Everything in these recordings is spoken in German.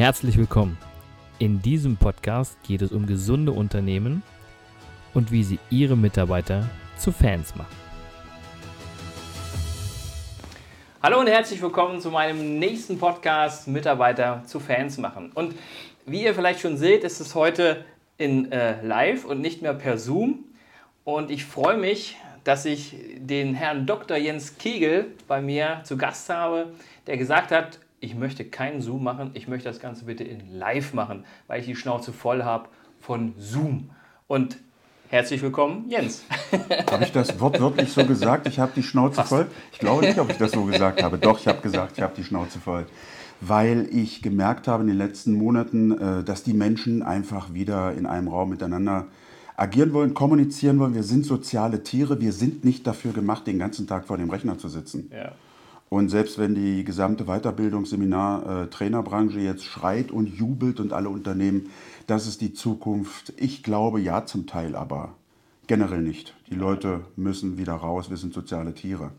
Herzlich willkommen. In diesem Podcast geht es um gesunde Unternehmen und wie sie ihre Mitarbeiter zu Fans machen. Hallo und herzlich willkommen zu meinem nächsten Podcast Mitarbeiter zu Fans machen. Und wie ihr vielleicht schon seht, ist es heute in äh, Live und nicht mehr per Zoom. Und ich freue mich, dass ich den Herrn Dr. Jens Kegel bei mir zu Gast habe, der gesagt hat, ich möchte keinen Zoom machen, ich möchte das Ganze bitte in Live machen, weil ich die Schnauze voll habe von Zoom. Und herzlich willkommen, Jens. Habe ich das wortwörtlich so gesagt? Ich habe die Schnauze Fast. voll? Ich glaube nicht, ob ich das so gesagt habe. Doch, ich habe gesagt, ich habe die Schnauze voll. Weil ich gemerkt habe in den letzten Monaten, äh, dass die Menschen einfach wieder in einem Raum miteinander agieren wollen, kommunizieren wollen. Wir sind soziale Tiere. Wir sind nicht dafür gemacht, den ganzen Tag vor dem Rechner zu sitzen. Ja. Und selbst wenn die gesamte Weiterbildungsseminar, äh, jetzt schreit und jubelt und alle Unternehmen, das ist die Zukunft. Ich glaube ja zum Teil, aber generell nicht. Die Leute müssen wieder raus. Wir sind soziale Tiere.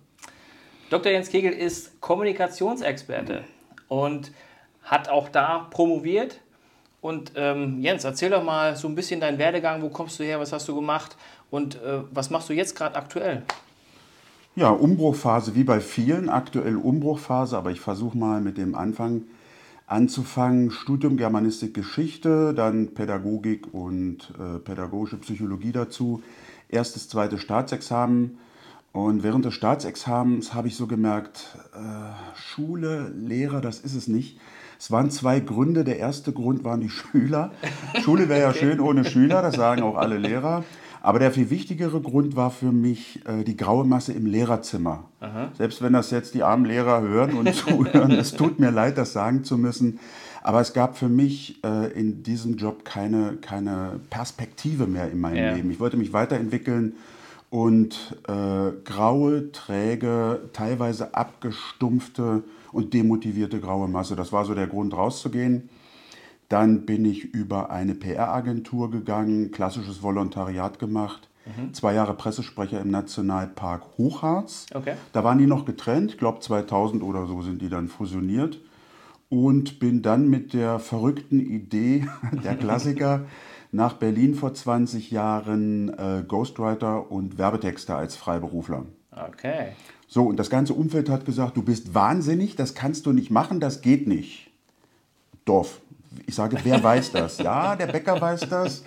Dr. Jens Kegel ist Kommunikationsexperte und hat auch da promoviert und ähm, Jens, erzähl doch mal so ein bisschen deinen Werdegang. Wo kommst du her? Was hast du gemacht? Und äh, was machst du jetzt gerade aktuell? Ja, Umbruchphase wie bei vielen. Aktuell Umbruchphase, aber ich versuche mal mit dem Anfang anzufangen. Studium Germanistik Geschichte, dann Pädagogik und äh, pädagogische Psychologie dazu. Erstes, zweites Staatsexamen. Und während des Staatsexamens habe ich so gemerkt, äh, Schule, Lehrer, das ist es nicht. Es waren zwei Gründe. Der erste Grund waren die Schüler. Schule wäre ja schön ohne Schüler, das sagen auch alle Lehrer. Aber der viel wichtigere Grund war für mich äh, die graue Masse im Lehrerzimmer. Aha. Selbst wenn das jetzt die armen Lehrer hören und zuhören, es tut mir leid, das sagen zu müssen. Aber es gab für mich äh, in diesem Job keine, keine Perspektive mehr in meinem ja. Leben. Ich wollte mich weiterentwickeln und äh, graue, träge, teilweise abgestumpfte und demotivierte graue Masse. Das war so der Grund, rauszugehen. Dann bin ich über eine PR-Agentur gegangen, klassisches Volontariat gemacht. Mhm. Zwei Jahre Pressesprecher im Nationalpark Hochharz. Okay. Da waren die noch getrennt, ich glaube 2000 oder so sind die dann fusioniert. Und bin dann mit der verrückten Idee, der Klassiker, nach Berlin vor 20 Jahren äh, Ghostwriter und Werbetexter als Freiberufler. Okay. So, und das ganze Umfeld hat gesagt, du bist wahnsinnig, das kannst du nicht machen, das geht nicht. Dorf. Ich sage, wer weiß das? Ja, der Bäcker weiß das,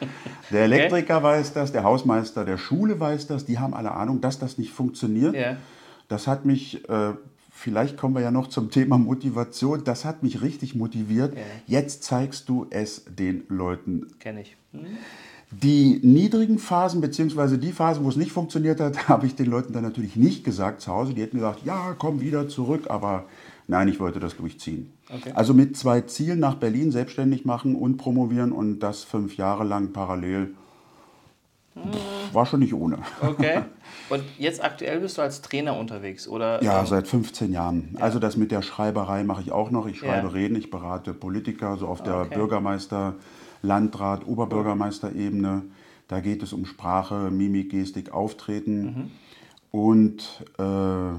der Elektriker okay. weiß das, der Hausmeister der Schule weiß das, die haben alle Ahnung, dass das nicht funktioniert. Yeah. Das hat mich, äh, vielleicht kommen wir ja noch zum Thema Motivation, das hat mich richtig motiviert. Yeah. Jetzt zeigst du es den Leuten. Kenne ich. Mhm. Die niedrigen Phasen, beziehungsweise die Phasen, wo es nicht funktioniert hat, habe ich den Leuten dann natürlich nicht gesagt zu Hause. Die hätten gesagt, ja, komm wieder zurück, aber nein, ich wollte das durchziehen. Okay. Also mit zwei Zielen nach Berlin selbstständig machen und promovieren und das fünf Jahre lang parallel. War schon nicht ohne. Okay. Und jetzt aktuell bist du als Trainer unterwegs, oder? Ja, ähm, seit 15 Jahren. Ja. Also das mit der Schreiberei mache ich auch noch. Ich schreibe ja. Reden, ich berate Politiker, so auf der okay. Bürgermeister- Landrat, Oberbürgermeisterebene. Da geht es um Sprache, Mimik, Gestik, Auftreten mhm. und äh,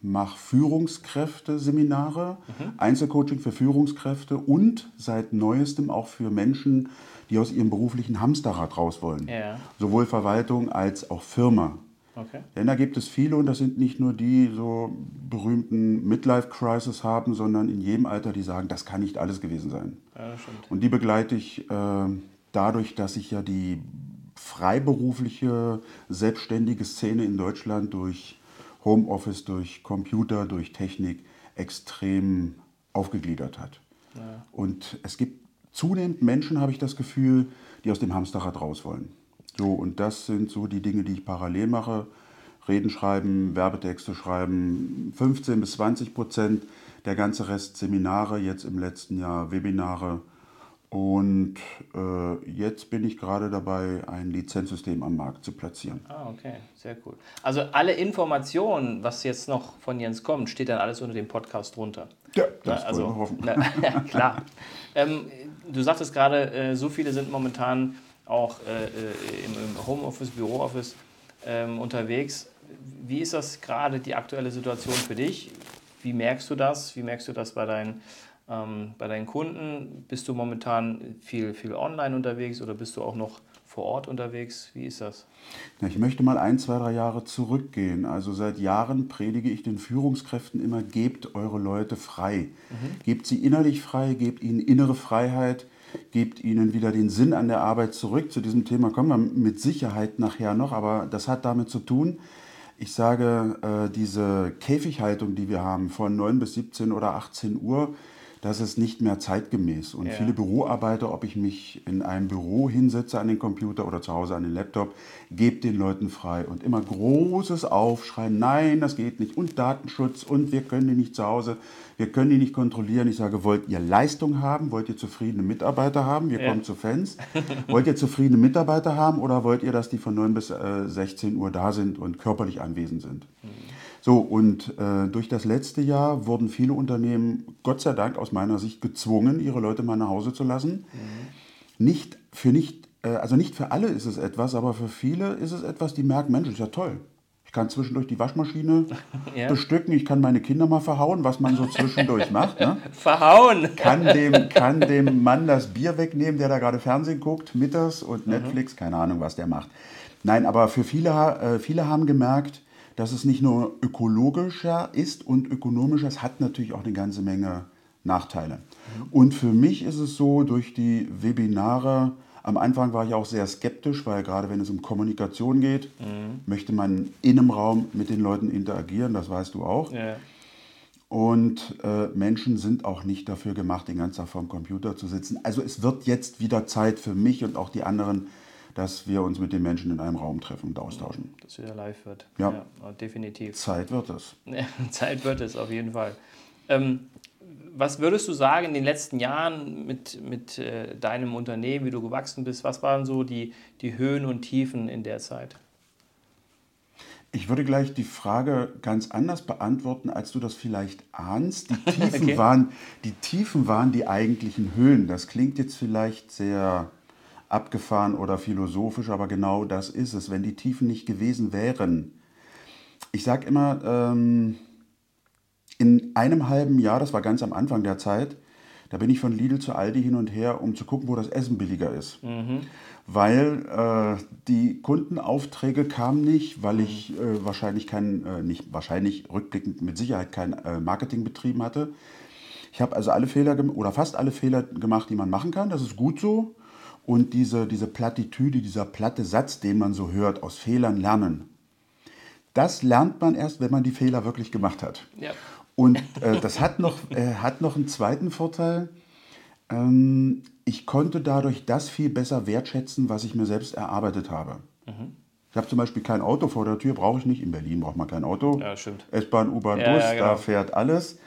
mache Führungskräfte-Seminare, mhm. Einzelcoaching für Führungskräfte und seit neuestem auch für Menschen, die aus ihrem beruflichen Hamsterrad raus wollen. Ja. Sowohl Verwaltung als auch Firma. Okay. Denn da gibt es viele und das sind nicht nur die so berühmten Midlife-Crisis haben, sondern in jedem Alter, die sagen, das kann nicht alles gewesen sein. Ja, und die begleite ich äh, dadurch, dass ich ja die freiberufliche, selbstständige Szene in Deutschland durch Homeoffice, durch Computer, durch Technik extrem aufgegliedert hat. Ja. Und es gibt zunehmend Menschen, habe ich das Gefühl, die aus dem Hamsterrad raus wollen. So, und das sind so die Dinge, die ich parallel mache. Reden schreiben, Werbetexte schreiben, 15 bis 20 Prozent. Der ganze Rest Seminare, jetzt im letzten Jahr Webinare. Und äh, jetzt bin ich gerade dabei, ein Lizenzsystem am Markt zu platzieren. Ah, okay, sehr cool. Also alle Informationen, was jetzt noch von Jens kommt, steht dann alles unter dem Podcast drunter. Ja, das na, also, hoffen. Na, klar. ähm, du sagtest gerade, äh, so viele sind momentan auch äh, äh, im, im Homeoffice, Bürooffice ähm, unterwegs. Wie ist das gerade die aktuelle Situation für dich? Wie merkst du das? Wie merkst du das bei deinen ähm, bei deinen Kunden? Bist du momentan viel, viel online unterwegs oder bist du auch noch vor Ort unterwegs? Wie ist das? Ich möchte mal ein, zwei, drei Jahre zurückgehen. Also seit Jahren predige ich den Führungskräften immer, gebt eure Leute frei. Mhm. Gebt sie innerlich frei, gebt ihnen innere Freiheit, gebt ihnen wieder den Sinn an der Arbeit zurück. Zu diesem Thema kommen wir mit Sicherheit nachher noch, aber das hat damit zu tun, ich sage, äh, diese Käfighaltung, die wir haben von 9 bis 17 oder 18 Uhr, das ist nicht mehr zeitgemäß. Und ja. viele Büroarbeiter, ob ich mich in einem Büro hinsetze an den Computer oder zu Hause an den Laptop, gebt den Leuten frei. Und immer großes Aufschreien, nein, das geht nicht. Und Datenschutz und wir können die nicht zu Hause, wir können die nicht kontrollieren. Ich sage, wollt ihr Leistung haben? Wollt ihr zufriedene Mitarbeiter haben? Wir ja. kommen zu Fans. wollt ihr zufriedene Mitarbeiter haben oder wollt ihr, dass die von 9 bis äh, 16 Uhr da sind und körperlich anwesend sind? Mhm. So, und äh, durch das letzte Jahr wurden viele Unternehmen, Gott sei Dank aus meiner Sicht, gezwungen, ihre Leute mal nach Hause zu lassen. Mhm. Nicht für nicht, äh, also nicht für alle ist es etwas, aber für viele ist es etwas, die merken, Mensch, ist ja toll. Ich kann zwischendurch die Waschmaschine ja. bestücken, ich kann meine Kinder mal verhauen, was man so zwischendurch macht. Ne? Verhauen! Kann dem, kann dem Mann das Bier wegnehmen, der da gerade Fernsehen guckt, mittags und mhm. Netflix, keine Ahnung, was der macht. Nein, aber für viele, äh, viele haben gemerkt, dass es nicht nur ökologischer ist und ökonomischer, es hat natürlich auch eine ganze Menge Nachteile. Und für mich ist es so, durch die Webinare, am Anfang war ich auch sehr skeptisch, weil gerade wenn es um Kommunikation geht, mhm. möchte man in einem Raum mit den Leuten interagieren, das weißt du auch. Ja. Und äh, Menschen sind auch nicht dafür gemacht, den ganzen Tag vor dem Computer zu sitzen. Also es wird jetzt wieder Zeit für mich und auch die anderen dass wir uns mit den Menschen in einem Raum treffen und austauschen. Dass wieder live wird. Ja, ja definitiv. Zeit wird es. Zeit wird es, auf jeden Fall. Ähm, was würdest du sagen in den letzten Jahren mit, mit äh, deinem Unternehmen, wie du gewachsen bist? Was waren so die, die Höhen und Tiefen in der Zeit? Ich würde gleich die Frage ganz anders beantworten, als du das vielleicht ahnst. Die Tiefen, okay. waren, die Tiefen waren die eigentlichen Höhen. Das klingt jetzt vielleicht sehr abgefahren oder philosophisch, aber genau das ist es. Wenn die Tiefen nicht gewesen wären, ich sage immer, ähm, in einem halben Jahr, das war ganz am Anfang der Zeit, da bin ich von Lidl zu Aldi hin und her, um zu gucken, wo das Essen billiger ist. Mhm. Weil äh, die Kundenaufträge kamen nicht, weil ich äh, wahrscheinlich kein, äh, nicht wahrscheinlich rückblickend mit Sicherheit kein äh, Marketing betrieben hatte. Ich habe also alle Fehler oder fast alle Fehler gemacht, die man machen kann. Das ist gut so. Und diese, diese Plattitüde, dieser platte Satz, den man so hört, aus Fehlern lernen, das lernt man erst, wenn man die Fehler wirklich gemacht hat. Ja. Und äh, das hat noch, äh, hat noch einen zweiten Vorteil. Ähm, ich konnte dadurch das viel besser wertschätzen, was ich mir selbst erarbeitet habe. Mhm. Ich habe zum Beispiel kein Auto vor der Tür, brauche ich nicht. In Berlin braucht man kein Auto. Ja, stimmt. S-Bahn, U-Bahn, ja, Bus, ja, genau. da fährt alles.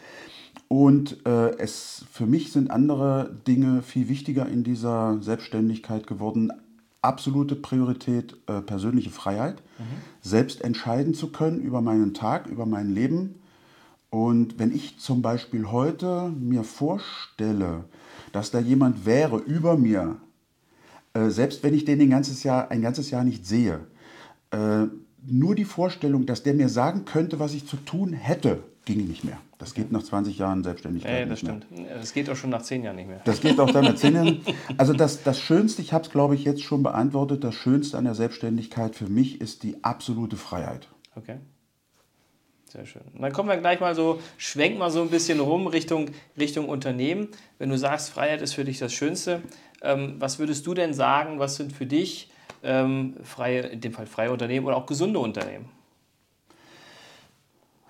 Und äh, es, für mich sind andere Dinge viel wichtiger in dieser Selbstständigkeit geworden. Absolute Priorität, äh, persönliche Freiheit, mhm. selbst entscheiden zu können über meinen Tag, über mein Leben. Und wenn ich zum Beispiel heute mir vorstelle, dass da jemand wäre über mir, äh, selbst wenn ich den ein ganzes Jahr, ein ganzes Jahr nicht sehe, äh, nur die Vorstellung, dass der mir sagen könnte, was ich zu tun hätte, ging nicht mehr. Das geht nach 20 Jahren Selbstständigkeit. Ja, das nicht stimmt. Mehr. Das geht auch schon nach 10 Jahren nicht mehr. Das geht auch dann nach 10 Jahren. Also das, das Schönste, ich habe es glaube ich jetzt schon beantwortet, das Schönste an der Selbstständigkeit für mich ist die absolute Freiheit. Okay. Sehr schön. Und dann kommen wir gleich mal so, schwenk mal so ein bisschen rum Richtung, Richtung Unternehmen. Wenn du sagst, Freiheit ist für dich das Schönste, ähm, was würdest du denn sagen, was sind für dich ähm, freie, in dem Fall freie Unternehmen oder auch gesunde Unternehmen?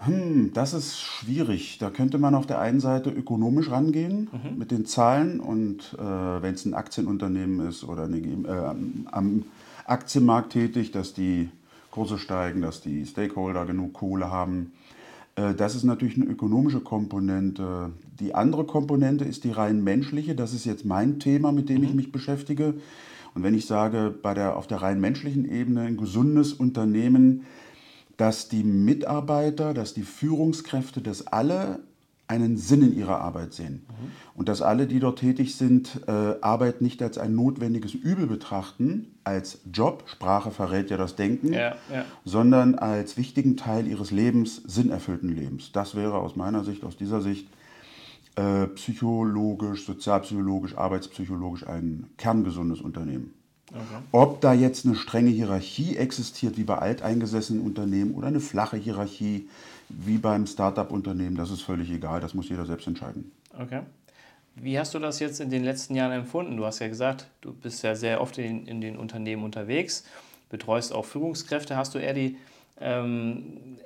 Hm, das ist schwierig. Da könnte man auf der einen Seite ökonomisch rangehen mhm. mit den Zahlen und äh, wenn es ein Aktienunternehmen ist oder eine, äh, am Aktienmarkt tätig, dass die Kurse steigen, dass die Stakeholder genug Kohle haben. Äh, das ist natürlich eine ökonomische Komponente. Die andere Komponente ist die rein menschliche. Das ist jetzt mein Thema, mit dem mhm. ich mich beschäftige. Und wenn ich sage, bei der, auf der rein menschlichen Ebene ein gesundes Unternehmen, dass die Mitarbeiter, dass die Führungskräfte, dass alle einen Sinn in ihrer Arbeit sehen. Mhm. Und dass alle, die dort tätig sind, äh, Arbeit nicht als ein notwendiges Übel betrachten, als Job, Sprache verrät ja das Denken, ja, ja. sondern als wichtigen Teil ihres Lebens, sinnerfüllten Lebens. Das wäre aus meiner Sicht, aus dieser Sicht äh, psychologisch, sozialpsychologisch, arbeitspsychologisch ein kerngesundes Unternehmen. Okay. Ob da jetzt eine strenge Hierarchie existiert, wie bei alteingesessenen Unternehmen, oder eine flache Hierarchie, wie beim Startup-Unternehmen, das ist völlig egal, das muss jeder selbst entscheiden. Okay. Wie hast du das jetzt in den letzten Jahren empfunden? Du hast ja gesagt, du bist ja sehr oft in, in den Unternehmen unterwegs, betreust auch Führungskräfte. Hast du eher die ähm,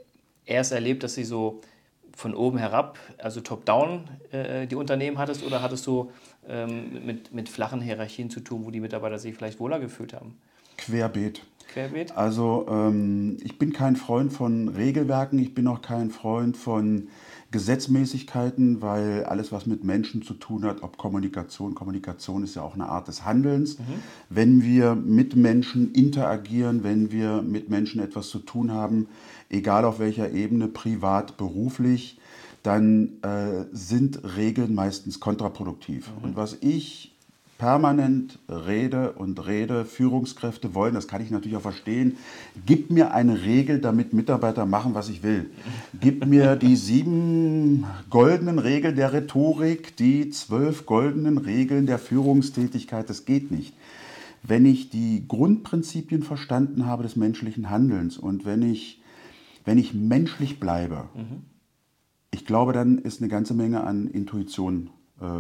erst erlebt, dass sie so von oben herab, also top-down, äh, die Unternehmen hattest oder hattest du ähm, mit, mit flachen Hierarchien zu tun, wo die Mitarbeiter sich vielleicht wohler gefühlt haben? Querbeet. Querbeet? Also ähm, ich bin kein Freund von Regelwerken, ich bin auch kein Freund von Gesetzmäßigkeiten, weil alles, was mit Menschen zu tun hat, ob Kommunikation, Kommunikation ist ja auch eine Art des Handelns. Mhm. Wenn wir mit Menschen interagieren, wenn wir mit Menschen etwas zu tun haben, egal auf welcher Ebene, privat, beruflich, dann äh, sind Regeln meistens kontraproduktiv. Mhm. Und was ich permanent rede und rede, Führungskräfte wollen, das kann ich natürlich auch verstehen, gib mir eine Regel, damit Mitarbeiter machen, was ich will. Gib mir die sieben goldenen Regeln der Rhetorik, die zwölf goldenen Regeln der Führungstätigkeit, das geht nicht. Wenn ich die Grundprinzipien verstanden habe des menschlichen Handelns und wenn ich, wenn ich menschlich bleibe, mhm. ich glaube, dann ist eine ganze Menge an Intuition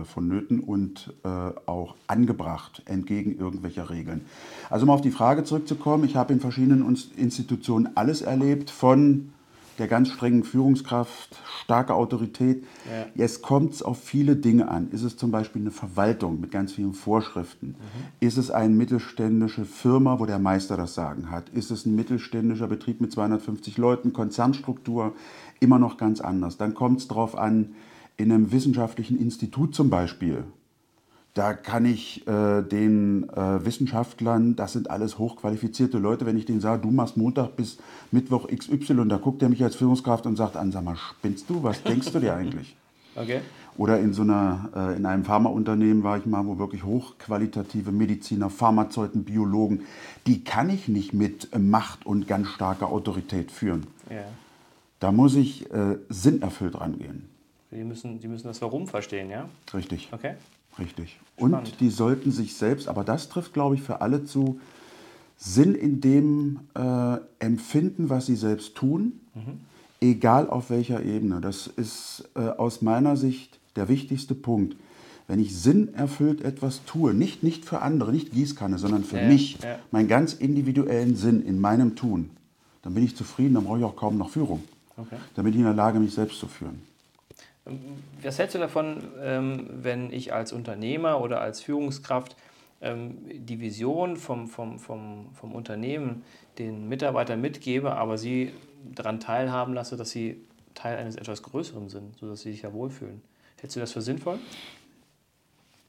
vonnöten und äh, auch angebracht entgegen irgendwelcher Regeln. Also um auf die Frage zurückzukommen, ich habe in verschiedenen Institutionen alles erlebt, von der ganz strengen Führungskraft, starke Autorität. Ja. Jetzt kommt es auf viele Dinge an. Ist es zum Beispiel eine Verwaltung mit ganz vielen Vorschriften? Mhm. Ist es eine mittelständische Firma, wo der Meister das Sagen hat? Ist es ein mittelständischer Betrieb mit 250 Leuten, Konzernstruktur? Immer noch ganz anders. Dann kommt es darauf an, in einem wissenschaftlichen Institut zum Beispiel, da kann ich äh, den äh, Wissenschaftlern, das sind alles hochqualifizierte Leute, wenn ich denen sage, du machst Montag bis Mittwoch XY, da guckt er mich als Führungskraft und sagt an, sag mal, spinnst du? Was denkst du dir eigentlich? Okay. Oder in so einer, äh, in einem Pharmaunternehmen war ich mal, wo wirklich hochqualitative Mediziner, Pharmazeuten, Biologen, die kann ich nicht mit Macht und ganz starker Autorität führen. Ja. Da muss ich äh, sinnerfüllt rangehen. Die müssen, die müssen das Warum verstehen, ja? Richtig. Okay. Richtig. Spannend. Und die sollten sich selbst, aber das trifft, glaube ich, für alle zu, Sinn in dem äh, empfinden, was sie selbst tun, mhm. egal auf welcher Ebene. Das ist äh, aus meiner Sicht der wichtigste Punkt. Wenn ich Sinn erfüllt etwas tue, nicht, nicht für andere, nicht Gießkanne, sondern für ja, mich, ja. meinen ganz individuellen Sinn in meinem Tun, dann bin ich zufrieden, dann brauche ich auch kaum noch Führung. Okay. Dann bin ich in der Lage, mich selbst zu führen. Was hältst du davon, ähm, wenn ich als Unternehmer oder als Führungskraft ähm, die Vision vom, vom, vom, vom Unternehmen den Mitarbeitern mitgebe, aber sie daran teilhaben lasse, dass sie Teil eines etwas Größeren sind, sodass sie sich ja wohlfühlen? Hältst du das für sinnvoll?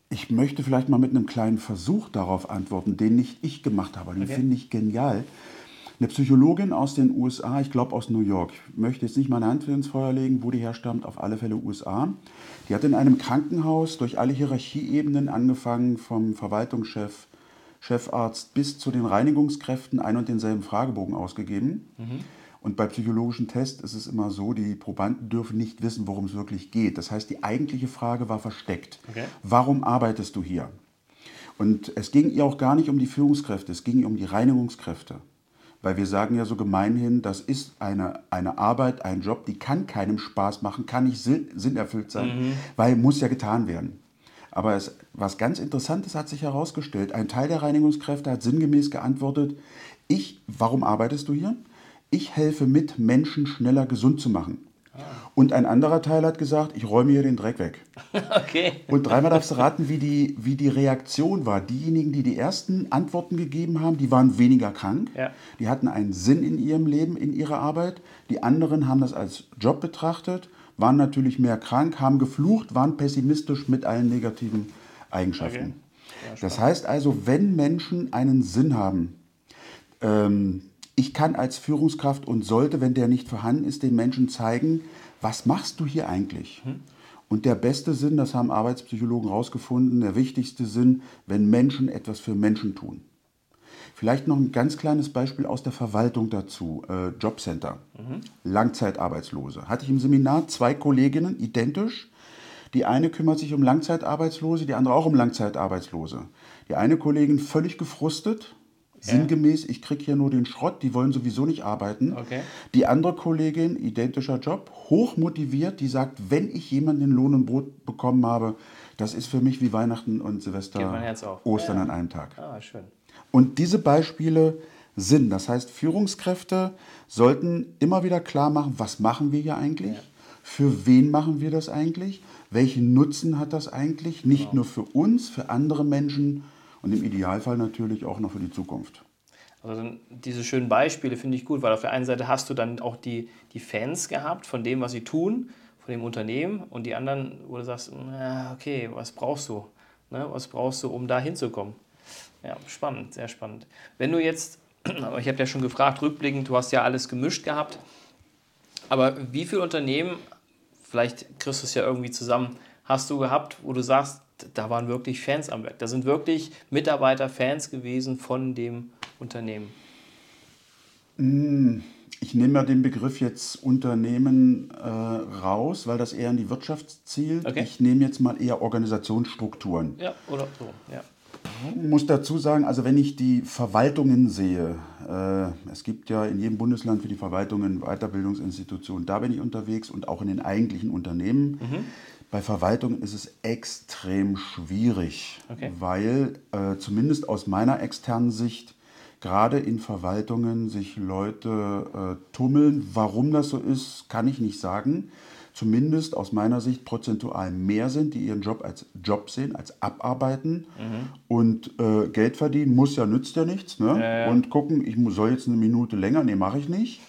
Ich möchte vielleicht mal mit einem kleinen Versuch darauf antworten, den nicht ich gemacht habe. Den okay. finde ich genial. Eine Psychologin aus den USA, ich glaube aus New York, möchte jetzt nicht meine Hand ins Feuer legen, wo die herstammt, auf alle Fälle USA. Die hat in einem Krankenhaus durch alle Hierarchieebenen, angefangen vom Verwaltungschef, Chefarzt bis zu den Reinigungskräften, ein und denselben Fragebogen ausgegeben. Mhm. Und bei psychologischen Tests ist es immer so, die Probanden dürfen nicht wissen, worum es wirklich geht. Das heißt, die eigentliche Frage war versteckt. Okay. Warum arbeitest du hier? Und es ging ihr auch gar nicht um die Führungskräfte, es ging ihr um die Reinigungskräfte. Weil wir sagen ja so gemeinhin, das ist eine, eine Arbeit, ein Job, die kann keinem Spaß machen, kann nicht sinnerfüllt sein, mhm. weil muss ja getan werden. Aber es, was ganz Interessantes hat sich herausgestellt. Ein Teil der Reinigungskräfte hat sinngemäß geantwortet, ich, warum arbeitest du hier? Ich helfe mit, Menschen schneller gesund zu machen. Und ein anderer Teil hat gesagt, ich räume hier den Dreck weg. Okay. Und dreimal darfst du raten, wie die, wie die Reaktion war. Diejenigen, die die ersten Antworten gegeben haben, die waren weniger krank. Ja. Die hatten einen Sinn in ihrem Leben, in ihrer Arbeit. Die anderen haben das als Job betrachtet, waren natürlich mehr krank, haben geflucht, waren pessimistisch mit allen negativen Eigenschaften. Okay. Ja, das heißt also, wenn Menschen einen Sinn haben, ähm, ich kann als Führungskraft und sollte, wenn der nicht vorhanden ist, den Menschen zeigen, was machst du hier eigentlich? Hm. Und der beste Sinn, das haben Arbeitspsychologen herausgefunden, der wichtigste Sinn, wenn Menschen etwas für Menschen tun. Vielleicht noch ein ganz kleines Beispiel aus der Verwaltung dazu. Äh, Jobcenter, mhm. Langzeitarbeitslose. Hatte ich im Seminar zwei Kolleginnen, identisch. Die eine kümmert sich um Langzeitarbeitslose, die andere auch um Langzeitarbeitslose. Die eine Kollegin völlig gefrustet, sinngemäß, ich kriege hier nur den Schrott, die wollen sowieso nicht arbeiten. Okay. Die andere Kollegin, identischer Job, hoch motiviert, die sagt, wenn ich jemanden in Lohn und Brot bekommen habe, das ist für mich wie Weihnachten und Silvester. Ostern Ja. an einem Tag. Ah, schön. Und diese Beispiele sind, das heißt, Führungskräfte sollten immer wieder klar machen, was machen wir hier eigentlich? Für wen machen wir das eigentlich? Welchen Nutzen hat das eigentlich? Nicht nur für uns, für andere Menschen und im Idealfall natürlich auch noch für die Zukunft. Also diese schönen Beispiele finde ich gut, weil auf der einen Seite hast du dann auch die, die Fans gehabt von dem, was sie tun, von dem Unternehmen und die anderen, wo du sagst, na, okay, was brauchst du? Ne, was brauchst du, um da hinzukommen? Ja, spannend, sehr spannend. Wenn du jetzt, aber ich habe ja schon gefragt, rückblickend, du hast ja alles gemischt gehabt, aber wie viele Unternehmen, vielleicht kriegst du es ja irgendwie zusammen, hast du gehabt, wo du sagst, da waren wirklich Fans am Werk, da sind wirklich Mitarbeiter Fans gewesen von dem Unternehmen? Ich nehme mal den Begriff jetzt Unternehmen äh, raus, weil das eher in die Wirtschaft zielt. Okay. Ich nehme jetzt mal eher Organisationsstrukturen. Ja, oder so, ja. Ich muss dazu sagen, also wenn ich die Verwaltungen sehe, äh, es gibt ja in jedem Bundesland für die Verwaltungen Weiterbildungsinstitutionen, da bin ich unterwegs und auch in den eigentlichen Unternehmen. Bei Verwaltungen ist es extrem schwierig, Okay. weil äh, zumindest aus meiner externen Sicht gerade in Verwaltungen sich Leute äh, tummeln. Warum das so ist, kann ich nicht sagen. Zumindest aus meiner Sicht prozentual mehr sind, die ihren Job als Job sehen, als abarbeiten und äh, Geld verdienen muss ja, nützt ja nichts. Ne? Ja, ja. Und gucken, ich soll jetzt eine Minute länger, nee, mache ich nicht.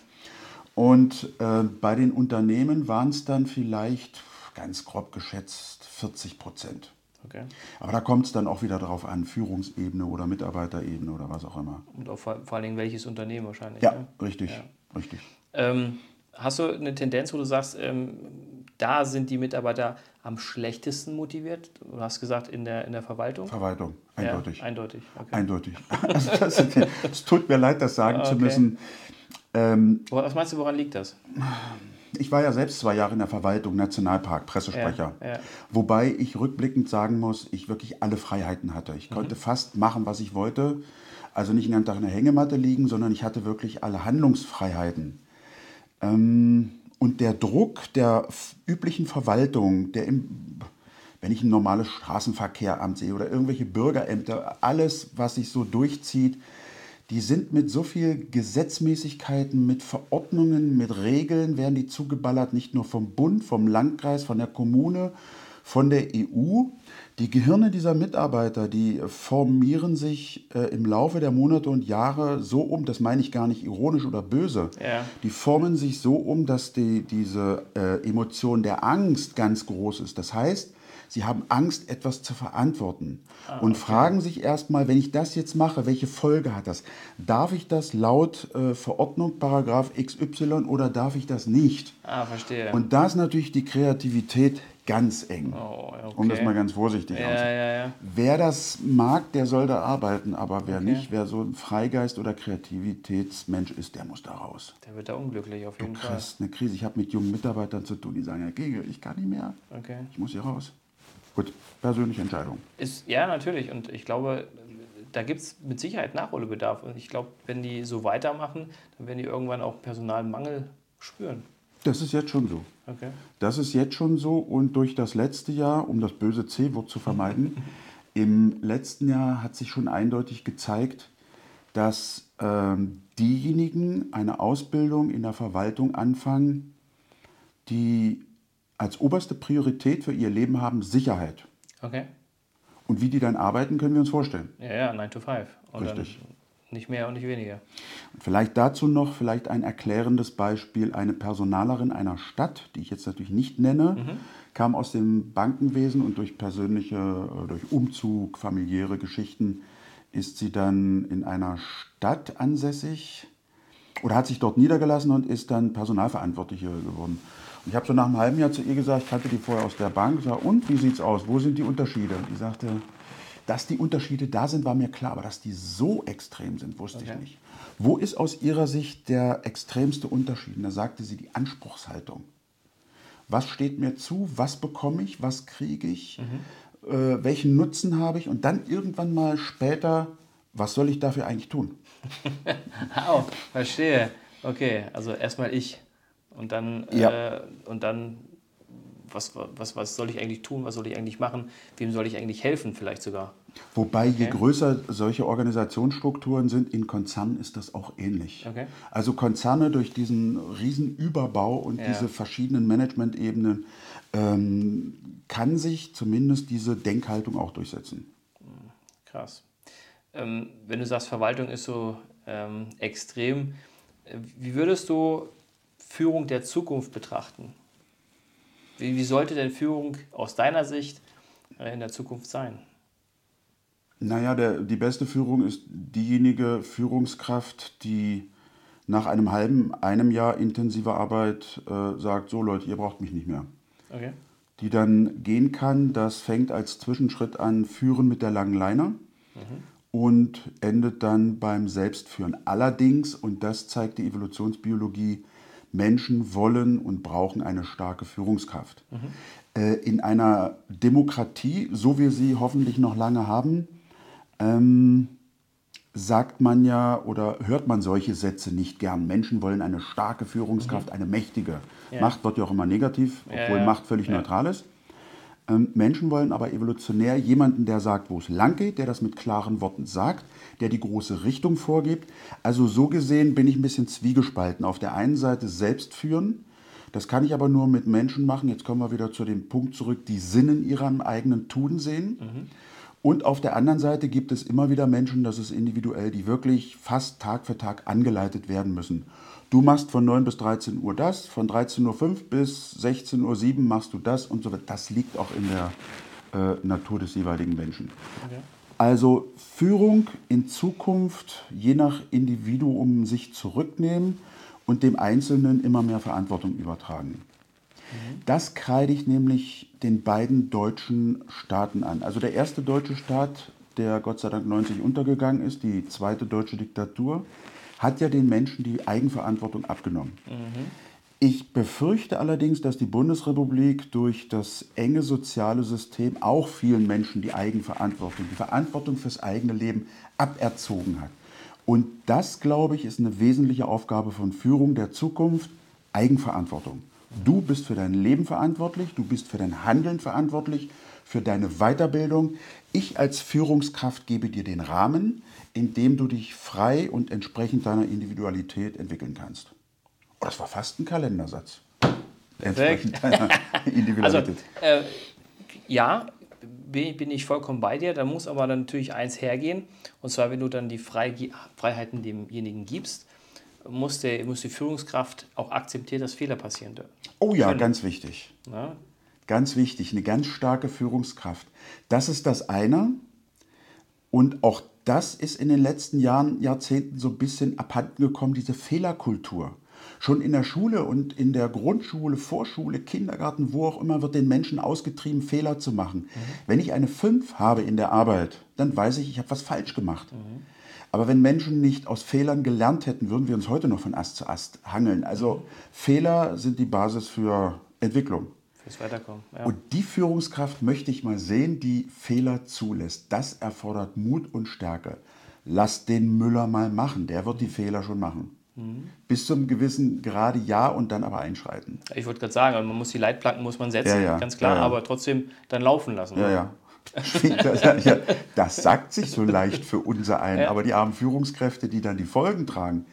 Und äh, bei den Unternehmen waren es dann vielleicht ganz grob geschätzt 40 Prozent. Okay. Aber da kommt es dann auch wieder darauf an, Führungsebene oder Mitarbeiterebene oder was auch immer. Und auch vor, vor allen Dingen welches Unternehmen wahrscheinlich. Ja, ne? richtig, Ja. richtig. Ähm, hast du eine Tendenz, wo du sagst, ähm, da sind die Mitarbeiter am schlechtesten motiviert? Du hast gesagt, in der, in der Verwaltung? Verwaltung, eindeutig. Ja, eindeutig. Okay. Eindeutig. Also das, es tut mir leid, das sagen zu Okay. müssen. Ähm, Was meinst du, woran liegt das? Ich war ja selbst zwei Jahre in der Verwaltung, Nationalpark, Pressesprecher. Ja, ja. Wobei ich rückblickend sagen muss, ich wirklich alle Freiheiten hatte. Ich konnte fast machen, was ich wollte. Also nicht den ganzen Tag in der Hängematte liegen, sondern ich hatte wirklich alle Handlungsfreiheiten. Ähm, und der Druck der üblichen Verwaltung, der im, wenn ich ein normales Straßenverkehramt sehe oder irgendwelche Bürgerämter, alles, was sich so durchzieht, die sind mit so viel Gesetzmäßigkeiten, mit Verordnungen, mit Regeln, werden die zugeballert, nicht nur vom Bund, vom Landkreis, von der Kommune, von der EU. Die Gehirne dieser Mitarbeiter, die formieren sich äh, im Laufe der Monate und Jahre so um, das meine ich gar nicht ironisch oder böse, Ja. die formen sich so um, dass die, diese äh, Emotion der Angst ganz groß ist. Das heißt, sie haben Angst, etwas zu verantworten und fragen sich erstmal, wenn ich das jetzt mache, welche Folge hat das? Darf ich das laut äh, Verordnung, Paragraph XY oder darf ich das nicht? Ah, verstehe. Und da ist natürlich die Kreativität ganz eng, oh, okay. um das mal ganz vorsichtig ja, auszudrücken. ja, ja. Wer das mag, der soll da arbeiten, aber wer Okay. nicht, wer so ein Freigeist oder Kreativitätsmensch ist, der muss da raus. Der wird da unglücklich auf jeden Fall. Krass, eine Krise. Ich habe mit jungen Mitarbeitern zu tun, die sagen, Herr Kegel, ich kann nicht mehr, Okay. ich muss hier raus. Gut, persönliche Entscheidung. Ist, ja, natürlich. Und ich glaube, da gibt es mit Sicherheit Nachholbedarf. Und ich glaube, wenn die so weitermachen, dann werden die irgendwann auch Personalmangel spüren. Das ist jetzt schon so. Okay. Das ist jetzt schon so und durch das letzte Jahr, um das böse C-Wort zu vermeiden, im letzten Jahr hat sich schon eindeutig gezeigt, dass ähm, diejenigen eine Ausbildung in der Verwaltung anfangen, die als oberste Priorität für ihr Leben haben Sicherheit. Okay. Und wie die dann arbeiten, können wir uns vorstellen. Ja, ja, 9 to 5. Und Richtig. Nicht mehr und nicht weniger. Vielleicht dazu noch vielleicht ein erklärendes Beispiel. Eine Personalerin einer Stadt, die ich jetzt natürlich nicht nenne, kam aus dem Bankenwesen und durch persönliche, äh, durch Umzug, familiäre Geschichten ist sie dann in einer Stadt ansässig oder hat sich dort niedergelassen und ist dann Personalverantwortliche geworden. Und ich habe so nach einem halben Jahr zu ihr gesagt, ich kannte die vorher aus der Bank, sag, und wie sieht's aus? Wo sind die Unterschiede? Und die sagte, dass die Unterschiede da sind, war mir klar, aber dass die so extrem sind, wusste Okay. ich nicht. Wo ist aus ihrer Sicht der extremste Unterschied? Und da sagte sie die Anspruchshaltung. was steht mir zu, was bekomme ich, was kriege ich, mhm. äh, welchen Nutzen habe ich und dann irgendwann mal später, was soll ich dafür eigentlich tun? oh, verstehe. Okay, also erstmal ich und dann, ja. äh, und dann was, was, was soll ich eigentlich tun, was soll ich eigentlich machen, wem soll ich eigentlich helfen vielleicht sogar. Wobei, je größer solche Organisationsstrukturen sind, in Konzernen ist das auch ähnlich. Okay. Also Konzerne durch diesen riesen Überbau und ja. diese verschiedenen Managementebenen ähm, kann sich zumindest diese Denkhaltung auch durchsetzen. Krass. Ähm, wenn du sagst, Verwaltung ist so ähm, extrem, äh, wie würdest du Führung der Zukunft betrachten? Wie, wie sollte denn Führung aus deiner Sicht äh, in der Zukunft sein? Naja, der, die beste Führung ist diejenige Führungskraft, die nach einem halben, einem Jahr intensiver Arbeit äh, sagt, so Leute, ihr braucht mich nicht mehr. Okay. Die dann gehen kann, das fängt als Zwischenschritt an, Führen mit der langen Leine mhm. Und endet dann beim Selbstführen. Allerdings, und das zeigt die Evolutionsbiologie, Menschen wollen und brauchen eine starke Führungskraft. Mhm. Äh, in einer Demokratie, so wie wir sie hoffentlich noch lange haben, ähm, sagt man ja oder hört man solche Sätze nicht gern. Menschen wollen eine starke Führungskraft, mhm. eine mächtige. Ja. Macht wird ja auch immer negativ, obwohl ja, Macht völlig neutral ist. Ähm, Menschen wollen aber evolutionär jemanden, der sagt, wo es lang geht, der das mit klaren Worten sagt, der die große Richtung vorgibt. Also so gesehen bin ich ein bisschen zwiegespalten. Auf der einen Seite selbst führen, das kann ich aber nur mit Menschen machen. Jetzt kommen wir wieder zu dem Punkt zurück, die Sinn in ihrem eigenen Tun sehen. Mhm. Und auf der anderen Seite gibt es immer wieder Menschen, das ist individuell, die wirklich fast Tag für Tag angeleitet werden müssen. Du machst von 9 bis 13 Uhr das, von 13.05 Uhr bis 16.07 Uhr machst du das und so weiter. Das liegt auch in der äh, Natur des jeweiligen Menschen. Okay. Also Führung in Zukunft je nach Individuum sich zurücknehmen und dem Einzelnen immer mehr Verantwortung übertragen. Mhm. Das kreide ich nämlich den beiden deutschen Staaten an. Also der erste deutsche Staat, der Gott sei Dank 90 untergegangen ist, die zweite deutsche Diktatur, hat ja den Menschen die Eigenverantwortung abgenommen. Mhm. Ich befürchte allerdings, dass die Bundesrepublik durch das enge soziale System auch vielen Menschen die Eigenverantwortung, die Verantwortung fürs eigene Leben aberzogen hat. Und das, glaube ich, ist eine wesentliche Aufgabe von Führung der Zukunft, Eigenverantwortung. Du bist für dein Leben verantwortlich, du bist für dein Handeln verantwortlich, für deine Weiterbildung. Ich als Führungskraft gebe dir den Rahmen, in dem du dich frei und entsprechend deiner Individualität entwickeln kannst. Oh, das war fast ein Kalendersatz. Entsprechend deiner Individualität. Also, äh, ja, bin ich vollkommen bei dir. Da muss aber dann natürlich eins hergehen. Und zwar, wenn du dann die Freiheiten demjenigen gibst, muss, der, muss die Führungskraft auch akzeptieren, dass Fehler passieren dürfen. Oh ja, können. ganz wichtig. Ja? Ganz wichtig, eine ganz starke Führungskraft. Das ist das eine. Und auch das ist in den letzten Jahren, Jahrzehnten so ein bisschen abhanden gekommen, diese Fehlerkultur. Schon in der Schule und in der Grundschule, Vorschule, Kindergarten, wo auch immer, wird den Menschen ausgetrieben, Fehler zu machen. Mhm. Wenn ich eine 5 habe in der Arbeit, dann weiß ich, ich habe was falsch gemacht. Mhm. Aber wenn Menschen nicht aus Fehlern gelernt hätten, würden wir uns heute noch von Ast zu Ast hangeln. Also mhm. Fehler sind die Basis für Entwicklung. Fürs Weiterkommen. Ja. Und die Führungskraft möchte ich mal sehen, die Fehler zulässt. Das erfordert Mut und Stärke. Lass den Müller mal machen, der wird die Fehler schon machen. Mhm. Bis zum gewissen Grade ja und dann aber einschreiten. Ich wollte gerade sagen, man muss die Leitplanken muss man setzen, ja, ja. ganz klar, aber trotzdem dann laufen lassen. Ja, ja. Das, ja, das sagt sich so leicht für unser einen, aber die armen Führungskräfte, die dann die Folgen tragen,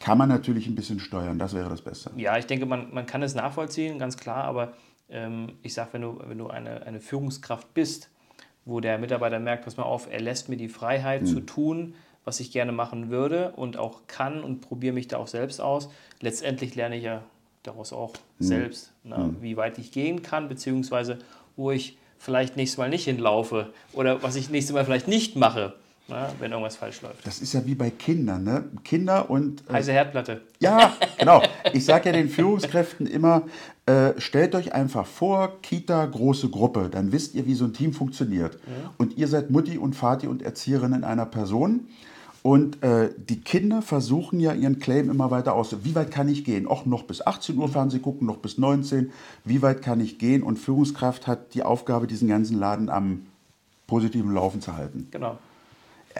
kann man natürlich ein bisschen steuern. Das wäre das Beste. Ja, ich denke, man, man kann es nachvollziehen, ganz klar, aber ähm, ich sage, wenn du, wenn du eine, eine Führungskraft bist, wo der Mitarbeiter merkt, pass mal auf, er lässt mir die Freiheit mhm. zu tun, was ich gerne machen würde und auch kann und probiere mich da auch selbst aus. Letztendlich lerne ich ja daraus auch mhm. selbst, ne, mhm. wie weit ich gehen kann, beziehungsweise wo ich vielleicht nächstes Mal nicht hinlaufe oder was ich nächstes Mal vielleicht nicht mache. Na, wenn irgendwas falsch läuft. Das ist ja wie bei Kindern, ne? Kinder und. Äh, Heiße Herdplatte. Ja, genau. Ich sage ja den Führungskräften immer: äh, stellt euch einfach vor, Kita, große Gruppe, dann wisst ihr, wie so ein Team funktioniert. Ja. Und ihr seid Mutti und Vati und Erzieherin in einer Person. Und äh, die Kinder versuchen ja ihren Claim immer weiter aus. Wie weit kann ich gehen? Auch noch bis 18 Uhr Fernsehen gucken, noch bis 19. Wie weit kann ich gehen? Und Führungskraft hat die Aufgabe, diesen ganzen Laden am positiven Laufen zu halten. Genau.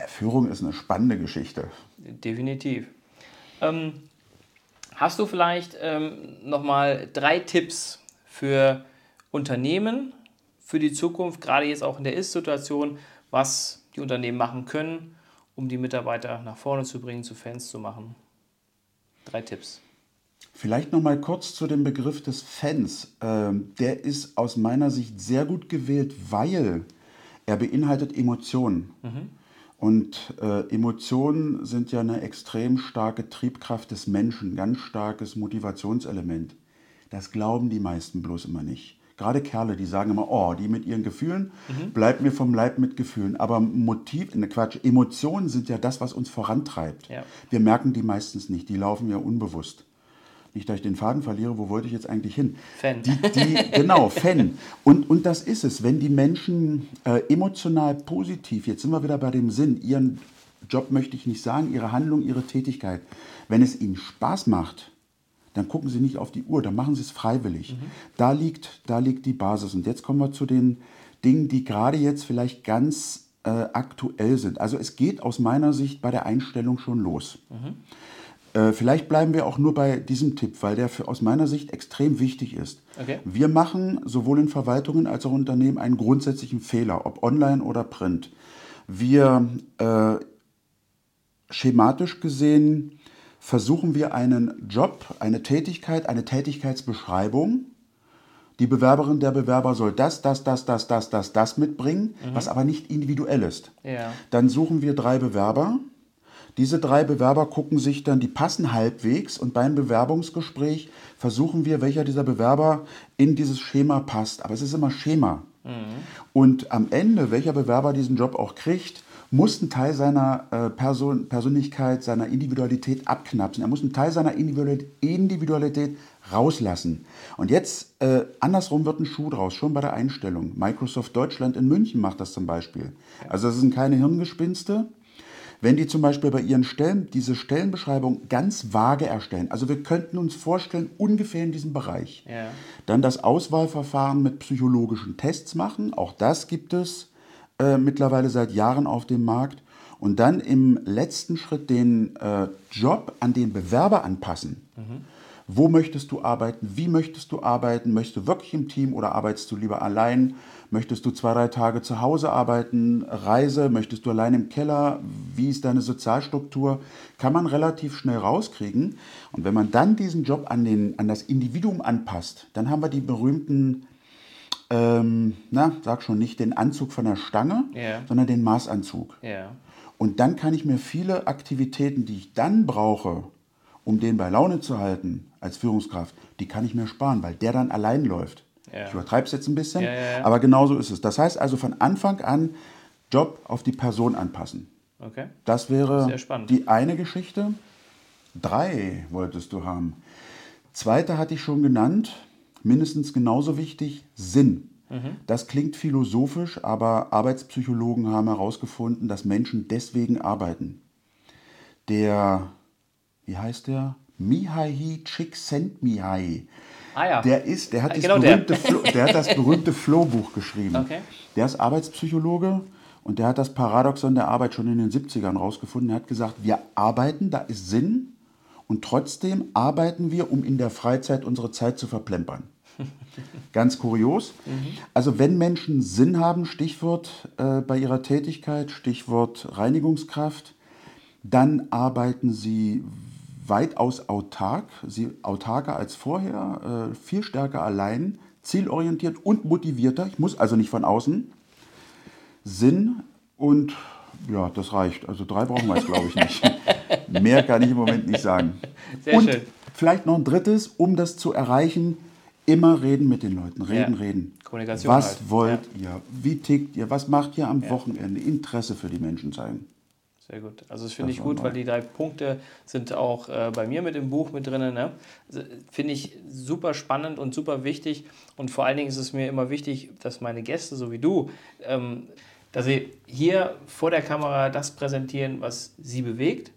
Führung ist eine spannende Geschichte. Definitiv. Ähm, hast du vielleicht ähm, nochmal drei Tipps für Unternehmen für die Zukunft, gerade jetzt auch in der Ist-Situation, was die Unternehmen machen können, um die Mitarbeiter nach vorne zu bringen, zu Fans zu machen? Drei Tipps. Vielleicht noch mal kurz zu dem Begriff des Fans. Ähm, der ist aus meiner Sicht sehr gut gewählt, weil er beinhaltet Emotionen. Mhm. Und äh, Emotionen sind ja eine extrem starke Triebkraft des Menschen, ganz starkes Motivationselement. Das glauben die meisten bloß immer nicht. Gerade Kerle, die sagen immer, oh, die mit ihren Gefühlen, mhm. bleibt mir vom Leib mit Gefühlen. Aber Motiv, ne Quatsch, Emotionen sind ja das, was uns vorantreibt. Ja. Wir merken die meistens nicht, die laufen ja unbewusst. Nicht, dass ich den Faden verliere, wo wollte ich jetzt eigentlich hin? Fan. Die, die, genau, Fan. Und, und das ist es, wenn die Menschen äh, emotional positiv, jetzt sind wir wieder bei dem Sinn, ihren Job möchte ich nicht sagen, ihre Handlung, ihre Tätigkeit, wenn es ihnen Spaß macht, dann gucken Sie nicht auf die Uhr, dann machen Sie es freiwillig. Mhm. Da, liegt, da liegt die Basis. Und jetzt kommen wir zu den Dingen, die gerade jetzt vielleicht ganz äh, aktuell sind. Also es geht aus meiner Sicht bei der Einstellung schon los. Mhm. Äh, vielleicht bleiben wir auch nur bei diesem Tipp, weil der für, aus meiner Sicht extrem wichtig ist. Okay. Wir machen sowohl in Verwaltungen als auch in Unternehmen einen grundsätzlichen Fehler, ob online oder print. Wir äh, schematisch gesehen versuchen wir einen Job, eine Tätigkeit, eine Tätigkeitsbeschreibung. Die Bewerberin, der Bewerber soll das, das, das, das, das, das, das mitbringen, mhm. was aber nicht individuell ist. Ja. Dann suchen wir drei Bewerber. Diese drei Bewerber gucken sich dann, die passen halbwegs und beim Bewerbungsgespräch versuchen wir, welcher dieser Bewerber in dieses Schema passt. Aber es ist immer Schema. Mhm. Und am Ende, welcher Bewerber diesen Job auch kriegt, muss einen Teil seiner äh, Person, Persönlichkeit, seiner Individualität abknapsen. Er muss einen Teil seiner Individualität rauslassen. Und jetzt, äh, andersrum wird ein Schuh draus, schon bei der Einstellung. Microsoft Deutschland in München macht das zum Beispiel. Also das sind keine Hirngespinste. Wenn die zum Beispiel bei ihren Stellen diese Stellenbeschreibung ganz vage erstellen, also wir könnten uns vorstellen, ungefähr in diesem Bereich, ja. dann das Auswahlverfahren mit psychologischen Tests machen, auch das gibt es äh, mittlerweile seit Jahren auf dem Markt. Und dann im letzten Schritt den äh, Job an den Bewerber anpassen. Mhm. Wo möchtest du arbeiten? Wie möchtest du arbeiten? Möchtest du wirklich im Team oder arbeitest du lieber allein? Möchtest du zwei, drei Tage zu Hause arbeiten? Reise? Möchtest du allein im Keller? Wie ist deine Sozialstruktur? Kann man relativ schnell rauskriegen. Und wenn man dann diesen Job an, den, an das Individuum anpasst, dann haben wir die berühmten ähm, na, sag schon nicht den Anzug von der Stange, yeah. sondern den Maßanzug. Yeah. Und dann kann ich mir viele Aktivitäten, die ich dann brauche, um den bei Laune zu halten als Führungskraft, die kann ich mir sparen, weil der dann allein läuft. Yeah. Ich übertreibe es jetzt ein bisschen, aber genauso ist es. Das heißt also von Anfang an Job auf die Person anpassen. Okay. Das wäre die eine Geschichte. Drei wolltest du haben. Zweite hatte ich schon genannt, mindestens genauso wichtig, Sinn. Mhm. Das klingt philosophisch, aber Arbeitspsychologen haben herausgefunden, dass Menschen deswegen arbeiten. Der, wie heißt der? Mihai Csikszentmihalyi. Ah, ja. Der ist, der hat, ah, genau berühmte der. Flow, der hat das berühmte Flow-Buch geschrieben. Okay. Der ist Arbeitspsychologe und der hat das Paradoxon der Arbeit schon in den 70ern herausgefunden. Er hat gesagt, wir arbeiten, da ist Sinn und trotzdem arbeiten wir, um in der Freizeit unsere Zeit zu verplempern. Ganz kurios. Mhm. Also wenn Menschen Sinn haben, Stichwort äh, bei ihrer Tätigkeit, Stichwort Reinigungskraft, dann arbeiten sie weitaus autark, sie autarker als vorher, äh, viel stärker allein, zielorientiert und motivierter. Ich muss also nicht von außen. Sinn und ja, das reicht. Also drei brauchen wir es, glaube ich, nicht. Mehr kann ich im Moment nicht sagen. Sehr und schön. vielleicht noch ein drittes, um das zu erreichen, Immer reden mit den Leuten, reden, ja. reden. Kommunikation. Was halt. wollt ja. ihr? Wie tickt ihr? Was macht ihr am ja. Wochenende? Interesse für die Menschen zeigen. Sehr gut. Also das finde ich gut, weil die drei Punkte sind auch äh, bei mir mit im Buch mit drin. Ne? Finde ich super spannend und super wichtig. Und vor allen Dingen ist es mir immer wichtig, dass meine Gäste, so wie du, ähm, dass Sie hier vor der Kamera das präsentieren, was Sie bewegt.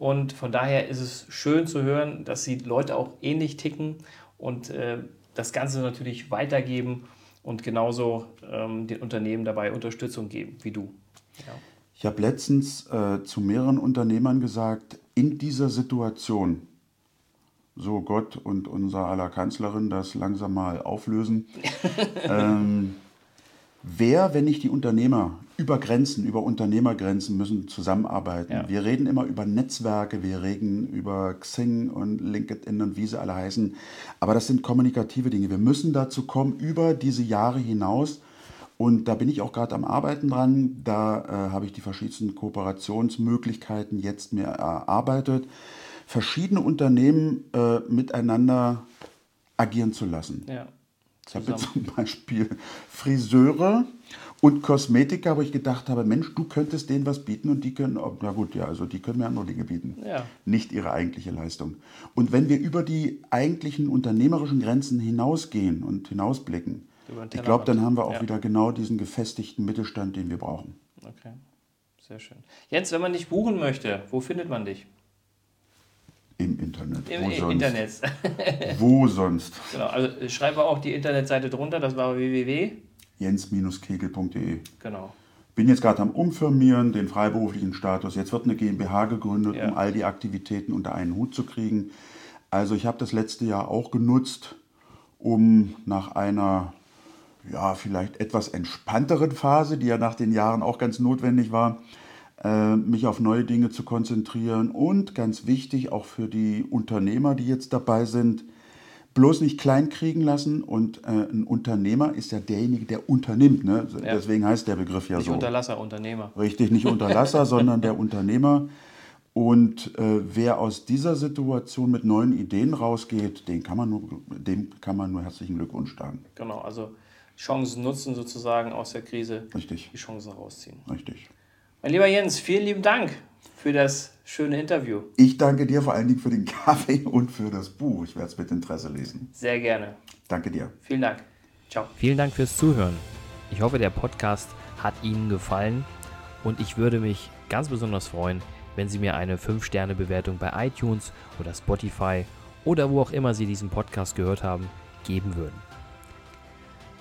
Und von daher ist es schön zu hören, dass Sie Leute auch ähnlich ticken und äh, das Ganze natürlich weitergeben und genauso ähm, den Unternehmen dabei Unterstützung geben, wie du. Ja. Ich habe letztens äh, zu mehreren Unternehmern gesagt, in dieser Situation, so Gott und unser aller Kanzlerin das langsam mal auflösen, ähm, wer, wenn nicht die Unternehmer, über Grenzen, über Unternehmergrenzen müssen zusammenarbeiten. Ja. Wir reden immer über Netzwerke, wir reden über Xing und LinkedIn und wie sie alle heißen. Aber das sind kommunikative Dinge. Wir müssen dazu kommen, über diese Jahre hinaus. Und da bin ich auch gerade am Arbeiten dran. Da äh, habe ich die verschiedensten Kooperationsmöglichkeiten jetzt mir erarbeitet, verschiedene Unternehmen äh, miteinander agieren zu lassen. Ja. Ich habe zum Beispiel Friseure und Kosmetiker, wo ich gedacht habe, Mensch, du könntest denen was bieten und die können, na gut, ja, also die können mir andere Dinge bieten. Ja. Nicht ihre eigentliche Leistung. Und wenn wir über die eigentlichen unternehmerischen Grenzen hinausgehen und hinausblicken, ich glaube, dann haben wir auch ja. wieder genau diesen gefestigten Mittelstand, den wir brauchen. Okay, sehr schön. Jens, wenn man dich buchen möchte, wo findet man dich? Im Internet. Im, Im Internet. Wo sonst? Genau, also schreibe auch die Internetseite drunter, das war www. jens-kegel.de. Genau. Bin jetzt gerade am Umfirmieren, den freiberuflichen Status. Jetzt wird eine GmbH gegründet, ja. um all die Aktivitäten unter einen Hut zu kriegen. Also ich habe das letzte Jahr auch genutzt, um nach einer ja, vielleicht etwas entspannteren Phase, die ja nach den Jahren auch ganz notwendig war, äh, mich auf neue Dinge zu konzentrieren und ganz wichtig auch für die Unternehmer, die jetzt dabei sind, bloß nicht klein kriegen lassen. Und äh, ein Unternehmer ist ja derjenige, der unternimmt. Ne? Ja. Deswegen heißt der Begriff ja nicht so. Nicht Unterlasser, Unternehmer. Richtig, nicht Unterlasser, sondern der Unternehmer. Und äh, wer aus dieser Situation mit neuen Ideen rausgeht, den kann man nur, dem kann man nur herzlichen Glückwunsch sagen. Genau, also Chancen nutzen sozusagen aus der Krise. Richtig. Die Chancen rausziehen. Richtig. Mein lieber Jens, vielen lieben Dank für das schöne Interview. Ich danke dir vor allen Dingen für den Kaffee und für das Buch. Ich werde es mit Interesse lesen. Sehr gerne. Danke dir. Vielen Dank. Ciao. Vielen Dank fürs Zuhören. Ich hoffe, der Podcast hat Ihnen gefallen und ich würde mich ganz besonders freuen, wenn Sie mir eine 5-Sterne-Bewertung bei iTunes oder Spotify oder wo auch immer Sie diesen Podcast gehört haben, geben würden.